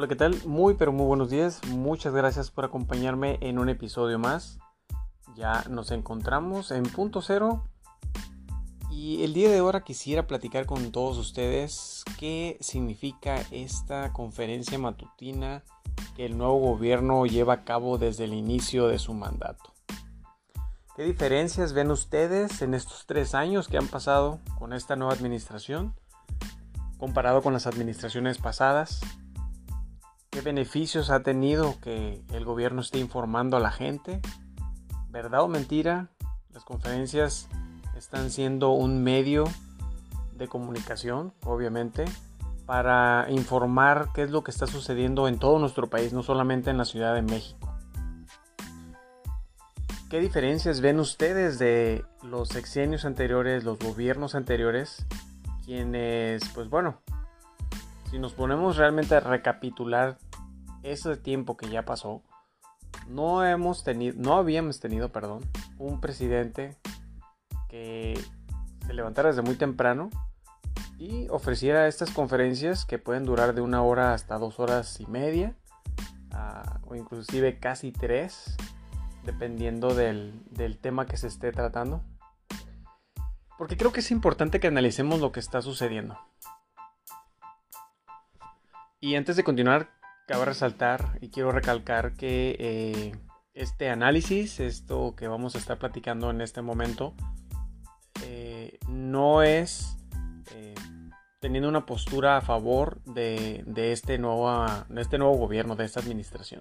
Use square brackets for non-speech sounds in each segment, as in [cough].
Hola, ¿qué tal? Muy, pero muy buenos días. Muchas gracias por acompañarme en un episodio más. Ya nos encontramos en punto cero. Y el día de ahora quisiera platicar con todos ustedes qué significa esta conferencia matutina que el nuevo gobierno lleva a cabo desde el inicio de su mandato. ¿Qué diferencias ven ustedes en estos tres años que han pasado con esta nueva administración comparado con las administraciones pasadas? ¿Qué beneficios ha tenido que el gobierno esté informando a la gente? ¿Verdad o mentira? Las conferencias están siendo un medio de comunicación, obviamente, para informar qué es lo que está sucediendo en todo nuestro país, no solamente en la Ciudad de México. ¿Qué diferencias ven ustedes de los sexenios anteriores, los gobiernos anteriores? Quienes, pues bueno, si nos ponemos realmente a recapitular ese tiempo que ya pasó, no hemos tenido, no habíamos tenido, perdón, un presidente que se levantara desde muy temprano y ofreciera estas conferencias que pueden durar de una hora hasta dos horas y media, uh, o inclusive casi tres, dependiendo del tema que se esté tratando. Porque creo que es importante que analicemos lo que está sucediendo. Y antes de continuar, cabe resaltar y quiero recalcar que eh, este análisis, esto que vamos a estar platicando en este momento, eh, no es eh, teniendo una postura a favor de, de, este nuevo, de este nuevo gobierno, de esta administración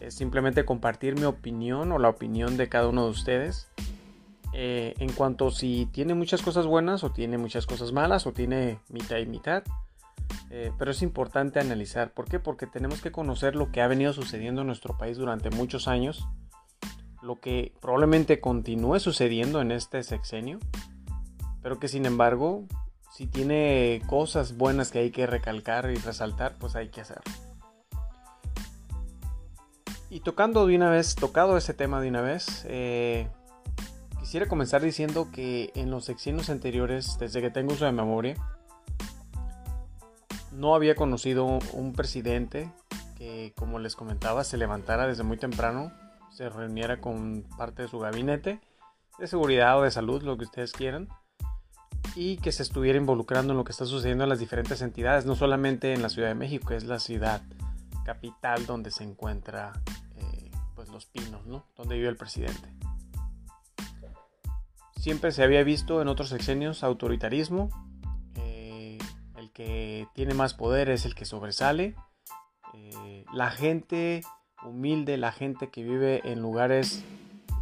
es simplemente compartir mi opinión o la opinión de cada uno de ustedes eh, en cuanto si tiene muchas cosas buenas o tiene muchas cosas malas o tiene mitad y mitad. Eh, pero es importante analizar. ¿Por qué? Porque tenemos que conocer lo que ha venido sucediendo en nuestro país durante muchos años, lo que probablemente continúe sucediendo en este sexenio, pero que sin embargo, si tiene cosas buenas que hay que recalcar y resaltar, pues hay que hacerlo. Y tocando de una vez, tocado ese tema de una vez, eh, quisiera comenzar diciendo que en los sexenios anteriores, desde que tengo uso de memoria, no había conocido un presidente que, como les comentaba, se levantara desde muy temprano, se reuniera con parte de su gabinete de seguridad o de salud, lo que ustedes quieran, y que se estuviera involucrando en lo que está sucediendo en las diferentes entidades, no solamente en la Ciudad de México, es la ciudad capital donde se encuentra eh, pues los pinos, ¿no? Donde vive el presidente. Siempre se había visto en otros sexenios autoritarismo. Que tiene más poder es el que sobresale. Eh, la gente humilde, la gente que vive en lugares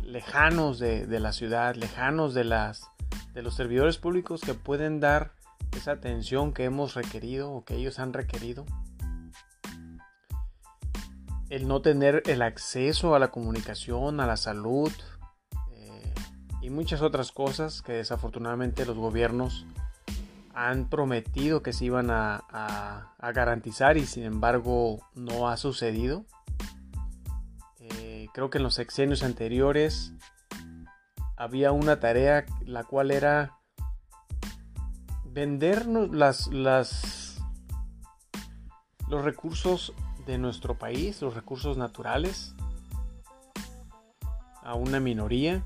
lejanos de, de la ciudad, lejanos de, las, de los servidores públicos que pueden dar esa atención que hemos requerido o que ellos han requerido el no tener el acceso a la comunicación, a la salud eh, y muchas otras cosas que desafortunadamente los gobiernos han prometido que se iban a, garantizar y sin embargo no ha sucedido. Eh, creo que en los sexenios anteriores había una tarea la cual era vendernos las, las, los recursos de nuestro país, los recursos naturales, a una minoría,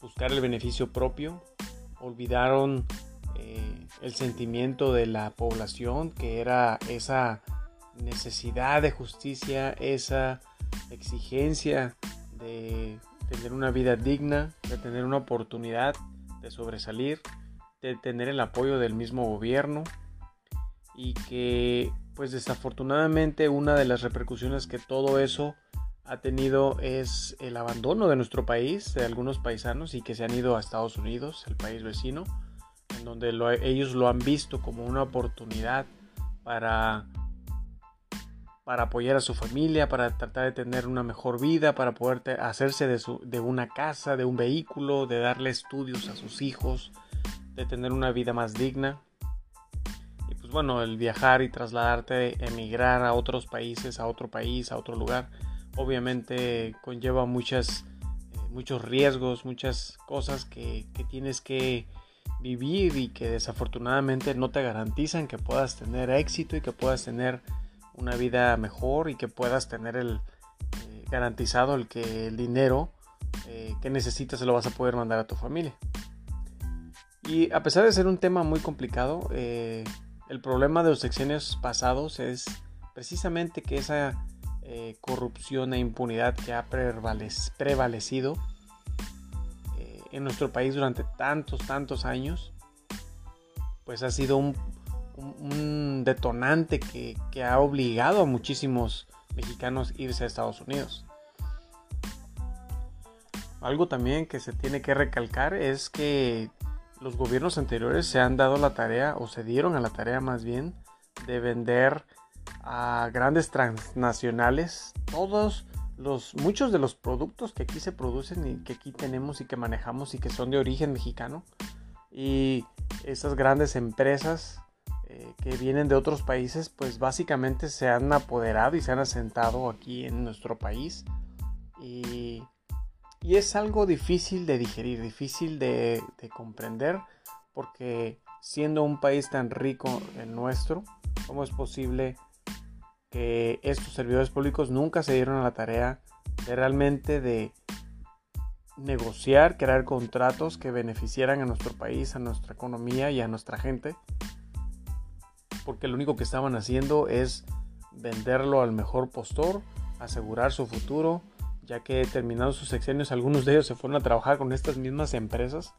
buscar el beneficio propio, olvidaron el sentimiento de la población, que era esa necesidad de justicia, esa exigencia de tener una vida digna, de tener una oportunidad de sobresalir, de tener el apoyo del mismo gobierno. Y que pues desafortunadamente una de las repercusiones que todo eso ha tenido es el abandono de nuestro país, de algunos paisanos y que se han ido a Estados Unidos, el país vecino, donde ellos lo han visto como una oportunidad para, para apoyar a su familia, para tratar de tener una mejor vida, para poder hacerse de, una casa, de un vehículo, de darle estudios a sus hijos, de tener una vida más digna. Pues, bueno, el viajar y trasladarte, emigrar a otros países, a otro país, a otro lugar, obviamente conlleva muchas, eh, muchos riesgos, muchas cosas que, tienes que vivir y que desafortunadamente no te garantizan que puedas tener éxito y que puedas tener una vida mejor y que puedas tener el eh, garantizado el que el dinero eh, que necesitas se lo vas a poder mandar a tu familia. Y a pesar de ser un tema muy complicado, eh, el problema de los sexenios pasados es precisamente que esa corrupción e impunidad que ha prevalecido en nuestro país durante tantos, tantos años, pues ha sido un, detonante que, ha obligado a muchísimos mexicanos a irse a Estados Unidos. Algo también que se tiene que recalcar es que los gobiernos anteriores se han dado la tarea, o se dieron a la tarea más bien, de vender a grandes transnacionales todos los muchos de los productos que aquí se producen y que aquí tenemos y que manejamos y que son de origen mexicano. Y esas grandes empresas eh, que vienen de otros países pues básicamente se han apoderado y se han asentado aquí en nuestro país. Y, es algo difícil de digerir, difícil de, comprender porque siendo un país tan rico el nuestro, ¿cómo es posible que estos servidores públicos nunca se dieron a la tarea de realmente de negociar, crear contratos que beneficiaran a nuestro país, a nuestra economía y a nuestra gente. Porque lo único que estaban haciendo es venderlo al mejor postor, asegurar su futuro, ya que terminados sus sexenios algunos de ellos se fueron a trabajar con estas mismas empresas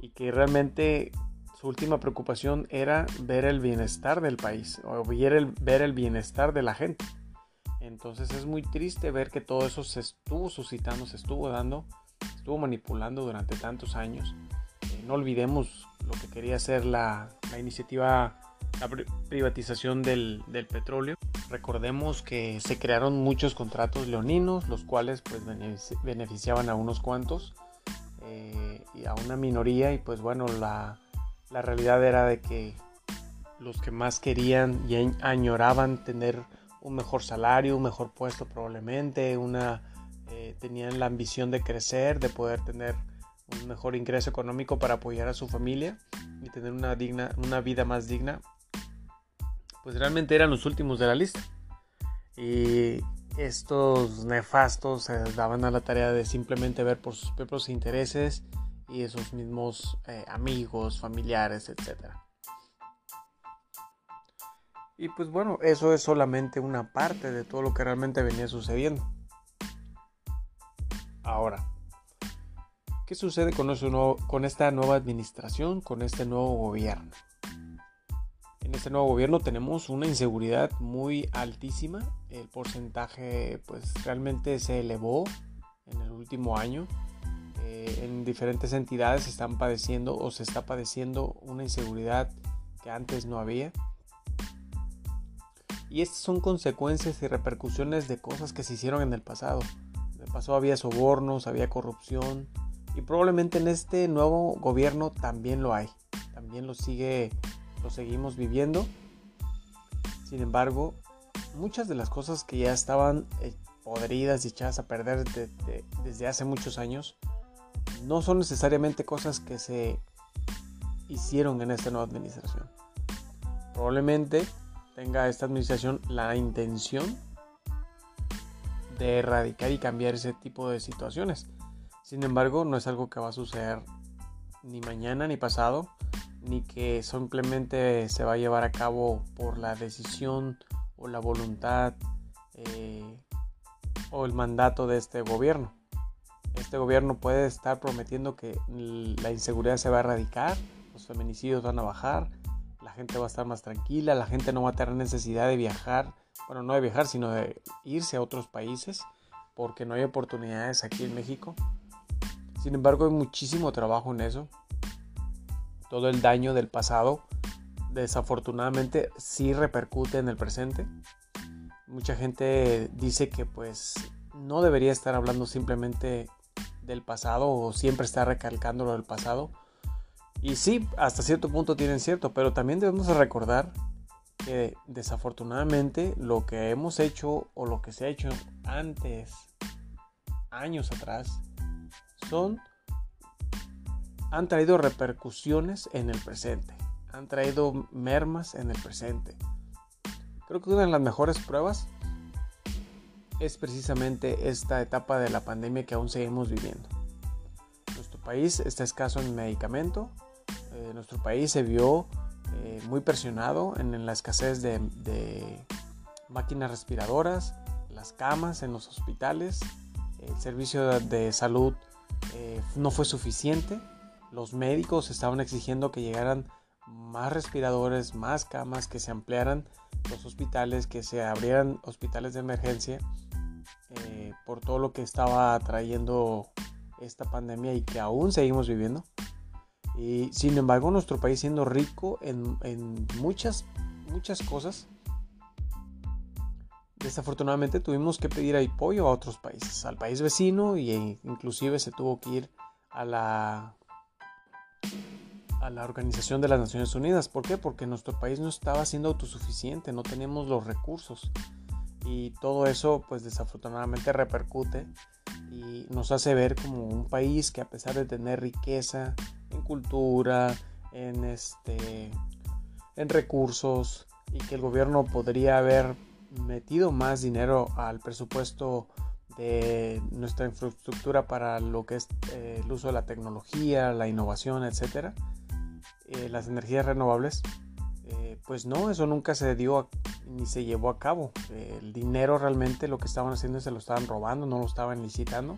y que realmente su última preocupación era ver el bienestar del país o ver el, ver el bienestar de la gente. Entonces es muy triste ver que todo eso se estuvo suscitando, se estuvo dando, estuvo manipulando durante tantos años. Eh, no olvidemos lo que quería hacer la, iniciativa, la privatización del, petróleo. Recordemos que se crearon muchos contratos leoninos, los cuales pues beneficiaban a unos cuantos eh, y a una minoría y pues bueno, la, la realidad era de que los que más querían y añoraban tener un mejor salario, un mejor puesto probablemente, una, eh, tenían la ambición de crecer, de poder tener un mejor ingreso económico para apoyar a su familia y tener una, digna, una vida más digna, pues realmente eran los últimos de la lista. Y estos nefastos se daban a la tarea de simplemente ver por sus propios intereses y esos mismos eh, amigos, familiares, etcétera. Y pues bueno, eso es solamente una parte de todo lo que realmente venía sucediendo. Ahora, ¿qué sucede con, con esta nueva administración, con este nuevo gobierno? En este nuevo gobierno tenemos una inseguridad muy altísima. El porcentaje pues realmente se elevó en el último año. Eh, en diferentes entidades están padeciendo o se está padeciendo una inseguridad que antes no había. Y estas son consecuencias y repercusiones de cosas que se hicieron en el pasado. En el pasado había sobornos, había corrupción y probablemente en este nuevo gobierno también lo hay. También lo sigue lo seguimos viviendo. Sin embargo, muchas de las cosas que ya estaban eh, podridas y echadas a perder desde hace muchos años no son necesariamente cosas que se hicieron en esta nueva administración. Probablemente tenga esta administración la intención de erradicar y cambiar ese tipo de situaciones. Sin embargo, no es algo que va a suceder ni mañana ni pasado, ni que simplemente se va a llevar a cabo por la decisión o la voluntad eh, o el mandato de este gobierno. Este gobierno puede estar prometiendo que la inseguridad se va a erradicar, los feminicidios van a bajar, la gente va a estar más tranquila, la gente no va a tener necesidad de viajar, bueno, no de viajar, sino de irse a otros países, porque no hay oportunidades aquí en México. Sin embargo, hay muchísimo trabajo en eso. Todo el daño del pasado, desafortunadamente, sí repercute en el presente. Mucha gente dice que pues no debería estar hablando simplemente del pasado o siempre estar recalcando lo del pasado, y sí, hasta cierto punto tienen cierto, pero también debemos recordar que desafortunadamente lo que hemos hecho o lo que se ha hecho antes, años atrás, son han traído repercusiones en el presente, han traído mermas en el presente. Creo que una de las mejores pruebas es precisamente esta etapa de la pandemia que aún seguimos viviendo. Nuestro país está escaso en medicamento, eh, nuestro país se vio eh, muy presionado en, la escasez de, máquinas respiradoras, las camas en los hospitales, el servicio de, salud eh, no fue suficiente, los médicos estaban exigiendo que llegaran más respiradores, más camas, que se ampliaran los hospitales, que se abrieran hospitales de emergencia eh, por todo lo que estaba trayendo esta pandemia y que aún seguimos viviendo. Y sin embargo, nuestro país siendo rico en, en muchas, muchas cosas, desafortunadamente tuvimos que pedir apoyo a otros países, al país vecino e inclusive se tuvo que ir a la a la Organización de las Naciones Unidas. ¿Por qué? Porque nuestro país no estaba siendo autosuficiente, no teníamos los recursos y todo eso pues desafortunadamente repercute y nos hace ver como un país que a pesar de tener riqueza en cultura, en este en recursos y que el gobierno podría haber metido más dinero al presupuesto de nuestra infraestructura para lo que es eh, el uso de la tecnología, la innovación, etcétera, eh, las energías renovables, eh, pues no, eso nunca se dio ni se llevó a cabo. el dinero realmente lo que estaban haciendo es se lo estaban robando, no lo estaban licitando.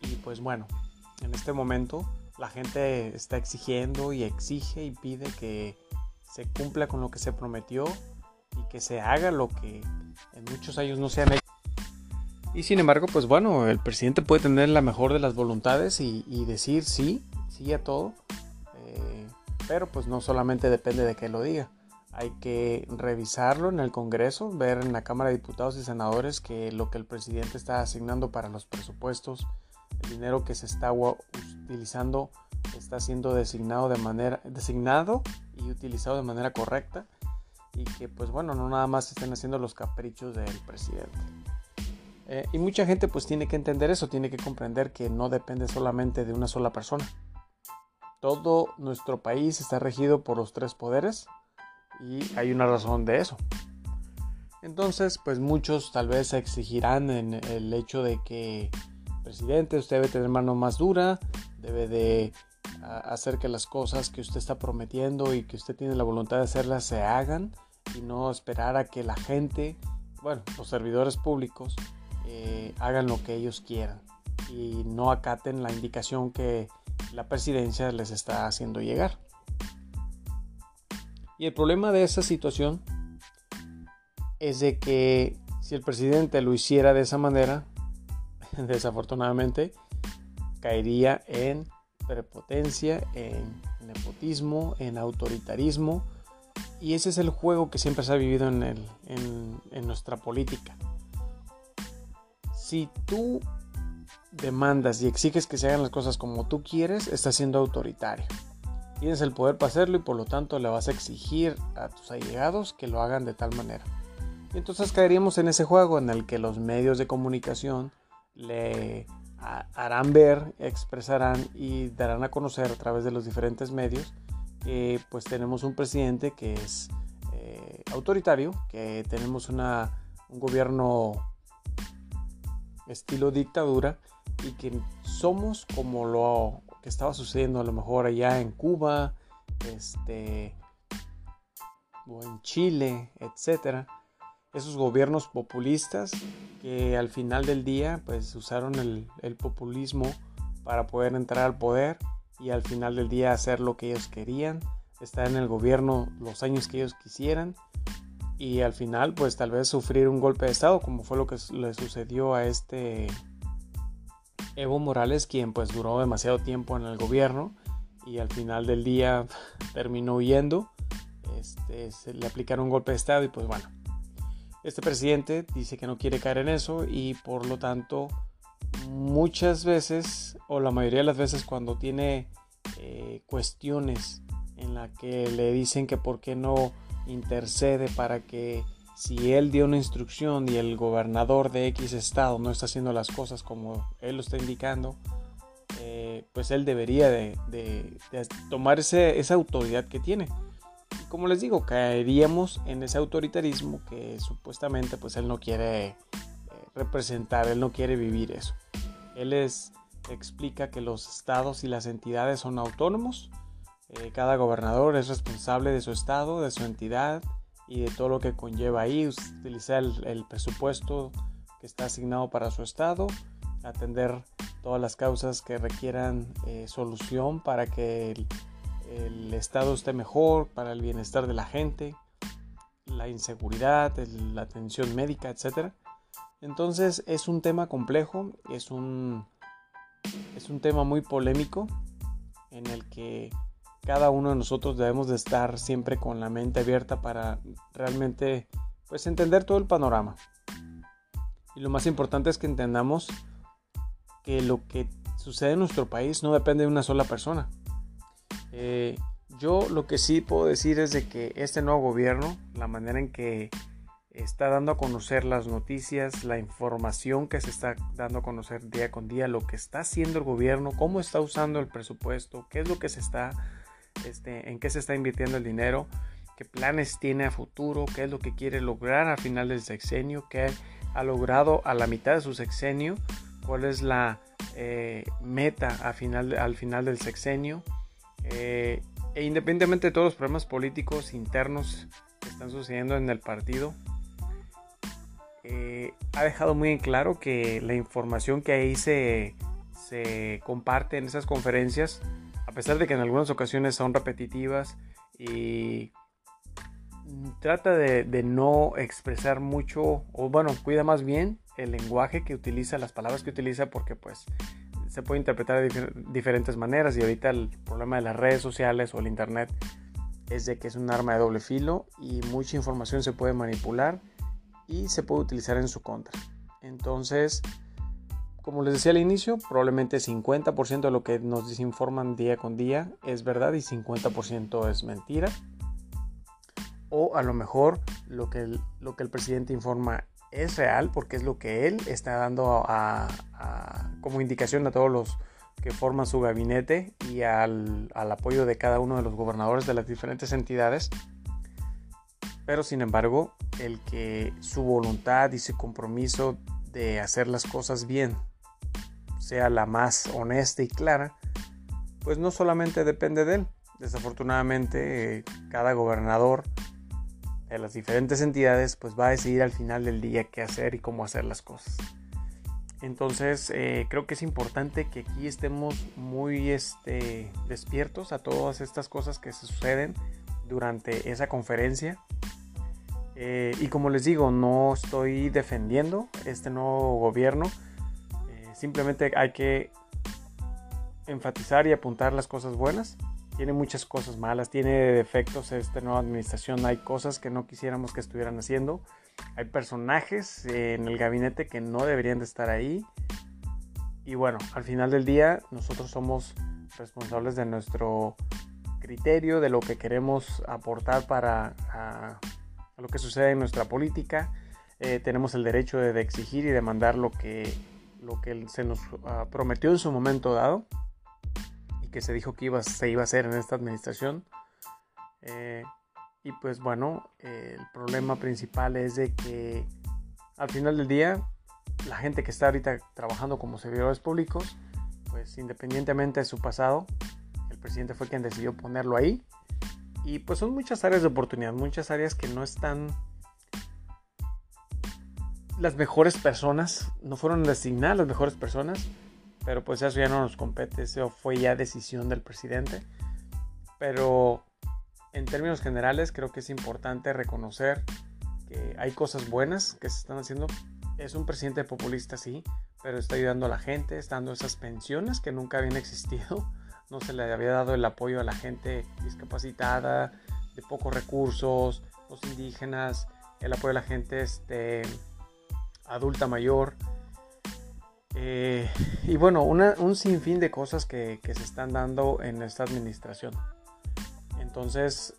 Y pues bueno, en este momento la gente está exigiendo y exige y pide que se cumpla con lo que se prometió y que se haga lo que en muchos años no se han hecho. Y sin embargo, pues bueno, el presidente puede tener la mejor de las voluntades y, decir sí, sí a todo, eh, pero pues no solamente depende de que lo diga. Hay que revisarlo en el Congreso, ver en la Cámara de Diputados y Senadores que lo que el presidente está asignando para los presupuestos, el dinero que se está utilizando está siendo designado de manera designado y utilizado de manera correcta y que pues bueno, no nada más estén haciendo los caprichos del presidente. Eh, y mucha gente pues tiene que entender eso, tiene que comprender que no depende solamente de una sola persona. Todo nuestro país está regido por los tres poderes, y hay una razón de eso. Entonces, pues muchos tal vez exigirán en el hecho de que, presidente, usted debe tener mano más dura, debe de hacer que las cosas que usted está prometiendo y que usted tiene la voluntad de hacerlas se hagan y no esperar a que la gente, bueno, los servidores públicos, eh, hagan lo que ellos quieran y no acaten la indicación que la presidencia les está haciendo llegar. Y el problema de esa situación es de que si el presidente lo hiciera de esa manera, [laughs] desafortunadamente, caería en prepotencia, en nepotismo, en autoritarismo. Y ese es el juego que siempre se ha vivido en, nuestra política. Si tú demandas y exiges que se hagan las cosas como tú quieres, estás siendo autoritario. Tienes el poder para hacerlo y por lo tanto le vas a exigir a tus allegados que lo hagan de tal manera. Y entonces caeríamos en ese juego en el que los medios de comunicación le harán ver, expresarán y darán a conocer a través de los diferentes medios que pues tenemos un presidente que es eh, autoritario, que tenemos un gobierno estilo dictadura y que somos como lo estaba sucediendo a lo mejor allá en Cuba, este, o en Chile, etcétera. Esos gobiernos populistas que al final del día pues usaron el, el populismo para poder entrar al poder y al final del día hacer lo que ellos querían, estar en el gobierno los años que ellos quisieran y al final pues tal vez sufrir un golpe de estado como fue lo que le sucedió a este Evo Morales, quien pues duró demasiado tiempo en el gobierno y al final del día [laughs] terminó huyendo. Este, se le aplicaron un golpe de estado y pues bueno, este presidente dice que no quiere caer en eso y por lo tanto muchas veces o la mayoría de las veces cuando tiene eh, cuestiones en la que le dicen que por qué no intercede para que si él dio una instrucción y el gobernador de X estado no está haciendo las cosas como él lo está indicando, eh, pues él debería de, tomar esa autoridad que tiene. como les digo, caeríamos en ese autoritarismo que supuestamente pues él no quiere eh, representar, él no quiere vivir eso. Él es, explica que los estados y las entidades son autónomos, eh, cada gobernador es responsable de su estado, de su entidad y de todo lo que conlleva ahí, utilizar el, presupuesto que está asignado para su estado, atender todas las causas que requieran eh, solución para que el, el estado esté mejor, para el bienestar de la gente, la inseguridad, la atención médica, etc. Entonces es un tema complejo, es un, es un tema muy polémico en el que cada uno de nosotros debemos de estar siempre con la mente abierta para realmente pues entender todo el panorama. Y lo más importante es que entendamos que lo que sucede en nuestro país no depende de una sola persona. Eh, yo lo que sí puedo decir es de que este nuevo gobierno, la manera en que está dando a conocer las noticias, la información que se está dando a conocer día con día, lo que está haciendo el gobierno, cómo está usando el presupuesto, qué es lo que se está, este, en qué se está invirtiendo el dinero, qué planes tiene a futuro, qué es lo que quiere lograr al final del sexenio, qué ha logrado a la mitad de su sexenio, cuál es la eh, meta final, al final del sexenio. Eh, e independientemente de todos los problemas políticos internos que están sucediendo en el partido, eh, ha dejado muy en claro que la información que ahí se, se comparte en esas conferencias, a pesar de que en algunas ocasiones son repetitivas y trata de, de, no expresar mucho, o bueno, cuida más bien el lenguaje que utiliza, las palabras que utiliza, porque pues se puede interpretar de diferentes maneras y ahorita el problema de las redes sociales o el internet es de que es un arma de doble filo y mucha información se puede manipular y se puede utilizar en su contra. Entonces, como les decía al inicio, probablemente 50% de lo que nos desinforman día con día es verdad y 50% es mentira. O a lo mejor lo que lo que el presidente informa es real porque es lo que él está dando como indicación a todos los que forman su gabinete y al, apoyo de cada uno de los gobernadores de las diferentes entidades. Pero sin embargo, el que su voluntad y su compromiso de hacer las cosas bien sea la más honesta y clara, pues no solamente depende de él. Desafortunadamente, cada gobernador de las diferentes entidades, pues va a decidir al final del día qué hacer y cómo hacer las cosas. Entonces eh, creo que es importante que aquí estemos muy este, despiertos a todas estas cosas que se suceden durante esa conferencia. Eh, y como les digo, no estoy defendiendo este nuevo gobierno. Simplemente hay que enfatizar y apuntar las cosas buenas tiene muchas cosas malas, tiene defectos esta nueva administración, hay cosas que no quisiéramos que estuvieran haciendo, hay personajes en el gabinete que no deberían de estar ahí. Y bueno, al final del día nosotros somos responsables de nuestro criterio, de lo que queremos aportar para lo que sucede en nuestra política. Eh, tenemos el derecho de, exigir y demandar lo que, lo que se nos ah, prometió en su momento dado que se dijo que iba, se iba a hacer en esta administración. Eh, y pues bueno, el problema principal es de que al final del día, la gente que está ahorita trabajando como servidores públicos, pues independientemente de su pasado, el presidente fue quien decidió ponerlo ahí. Y pues son muchas áreas de oportunidad, muchas áreas que no están... Las mejores personas, no fueron designadas las mejores personas pero pues eso ya no nos compete, eso fue ya decisión del presidente. Pero en términos generales creo que es importante reconocer que hay cosas buenas que se están haciendo. Es un presidente populista, sí, pero está ayudando a la gente, está dando esas pensiones que nunca habían existido. No se le había dado el apoyo a la gente discapacitada, de pocos recursos, los indígenas, el apoyo a la gente este, adulta mayor. Eh, y bueno, un sinfín de cosas que, se están dando en esta administración. Entonces,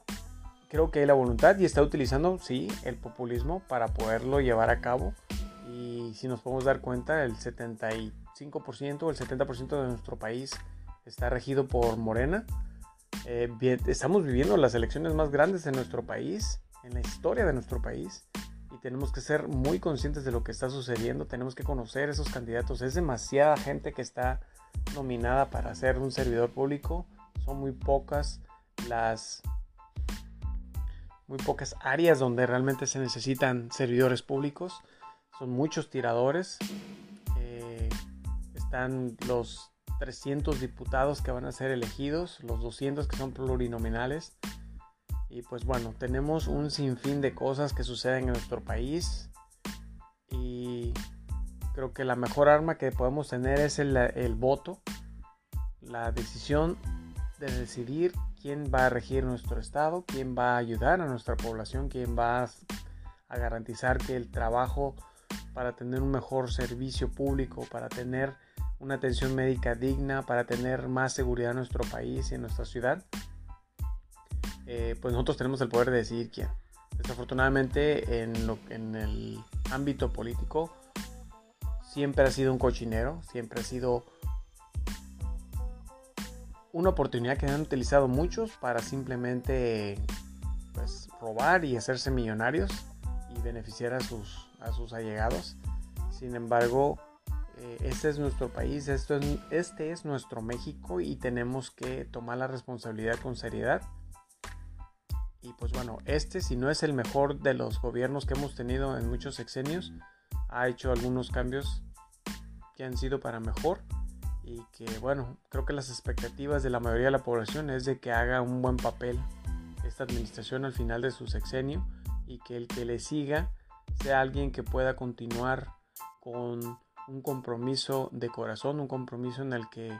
creo que hay la voluntad y está utilizando, sí, el populismo para poderlo llevar a cabo. Y si nos podemos dar cuenta, el 75% o el 70% de nuestro país está regido por Morena. Eh, estamos viviendo las elecciones más grandes en nuestro país, en la historia de nuestro país, tenemos que ser muy conscientes de lo que está sucediendo, tenemos que conocer esos candidatos. Es demasiada gente que está nominada para ser un servidor público, son muy pocas las muy pocas áreas donde realmente se necesitan servidores públicos. Son muchos tiradores. Eh, están los 300 diputados que van a ser elegidos, los 200 que son plurinominales. Y pues bueno, tenemos un sinfín de cosas que suceden en nuestro país. Y creo que la mejor arma que podemos tener es el, voto, la decisión de decidir quién va a regir nuestro estado, quién va a ayudar a nuestra población, quién va a garantizar que el trabajo para tener un mejor servicio público, para tener una atención médica digna, para tener más seguridad en nuestro país y en nuestra ciudad, eh, pues nosotros tenemos el poder de decidir quién. Desafortunadamente en, lo, en el ámbito político siempre ha sido un cochinero, siempre ha sido una oportunidad que han utilizado muchos para simplemente pues, robar y hacerse millonarios y beneficiar a sus, a sus allegados. Sin embargo, eh, este es nuestro país, esto es, este es nuestro México y tenemos que tomar la responsabilidad con seriedad. Y pues bueno, este si no es el mejor de los gobiernos que hemos tenido en muchos sexenios, ha hecho algunos cambios que han sido para mejor y que bueno, creo que las expectativas de la mayoría de la población es de que haga un buen papel esta administración al final de su sexenio y que el que le siga sea alguien que pueda continuar con un compromiso de corazón, un compromiso en el que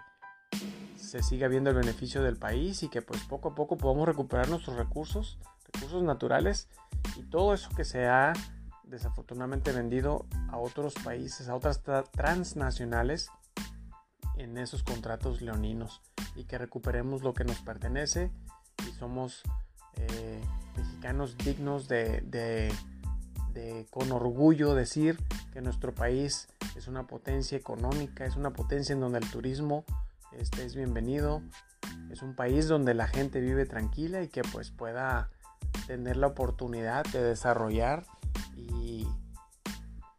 se siga viendo el beneficio del país y que pues poco a poco podamos recuperar nuestros recursos, recursos naturales y todo eso que se ha desafortunadamente vendido a otros países, a otras transnacionales en esos contratos leoninos y que recuperemos lo que nos pertenece y somos eh, mexicanos dignos de, de, con orgullo decir que nuestro país es una potencia económica, es una potencia en donde el turismo este, es bienvenido, es un país donde la gente vive tranquila y que pues pueda tener la oportunidad de desarrollar y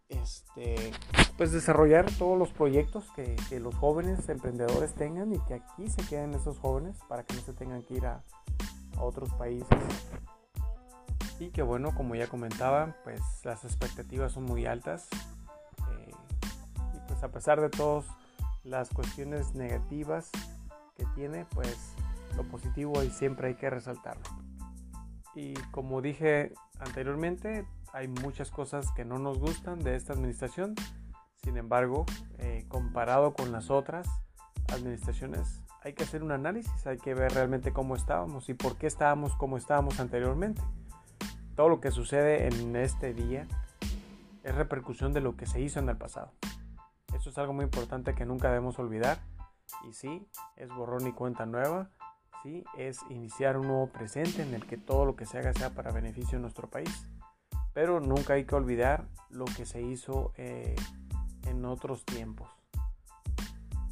este pues desarrollar todos los proyectos que, los jóvenes emprendedores tengan y que aquí se queden esos jóvenes para que no se tengan que ir a, otros países. Y que bueno, como ya comentaba, pues las expectativas son muy altas. Eh, y pues a pesar de todas las cuestiones negativas que tiene, pues lo positivo y siempre hay que resaltarlo. Y como dije anteriormente, hay muchas cosas que no nos gustan de esta administración, sin embargo, eh, comparado con las otras administraciones, hay que hacer un análisis, hay que ver realmente cómo estábamos y por qué estábamos como estábamos anteriormente. Todo lo que sucede en este día es repercusión de lo que se hizo en el pasado. Eso es algo muy importante que nunca debemos olvidar. Y sí, es borrón y cuenta nueva. Sí, es iniciar un nuevo presente en el que todo lo que se haga sea para beneficio de nuestro país. Pero nunca hay que olvidar lo que se hizo eh, en otros tiempos.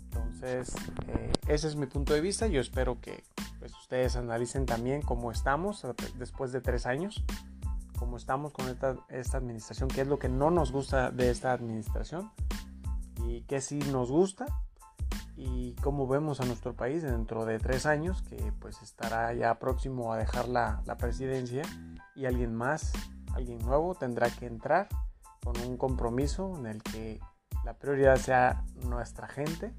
Entonces, eh, ese es mi punto de vista. Yo espero que pues, ustedes analicen también cómo estamos después de tres años, cómo estamos con esta, esta administración, qué es lo que no nos gusta de esta administración y qué sí nos gusta y cómo vemos a nuestro país dentro de tres años, que pues estará ya próximo a dejar la, la presidencia y alguien más, alguien nuevo tendrá que entrar con un compromiso en el que la prioridad sea nuestra gente,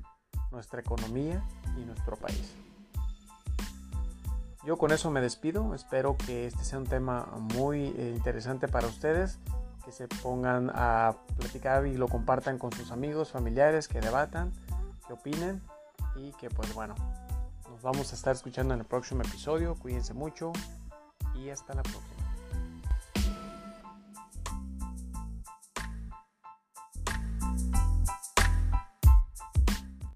nuestra economía y nuestro país. Yo con eso me despido, espero que este sea un tema muy eh, interesante para ustedes, que se pongan a platicar y lo compartan con sus amigos, familiares, que debatan, que opinen y que pues bueno, nos vamos a estar escuchando en el próximo episodio, cuídense mucho y hasta la próxima.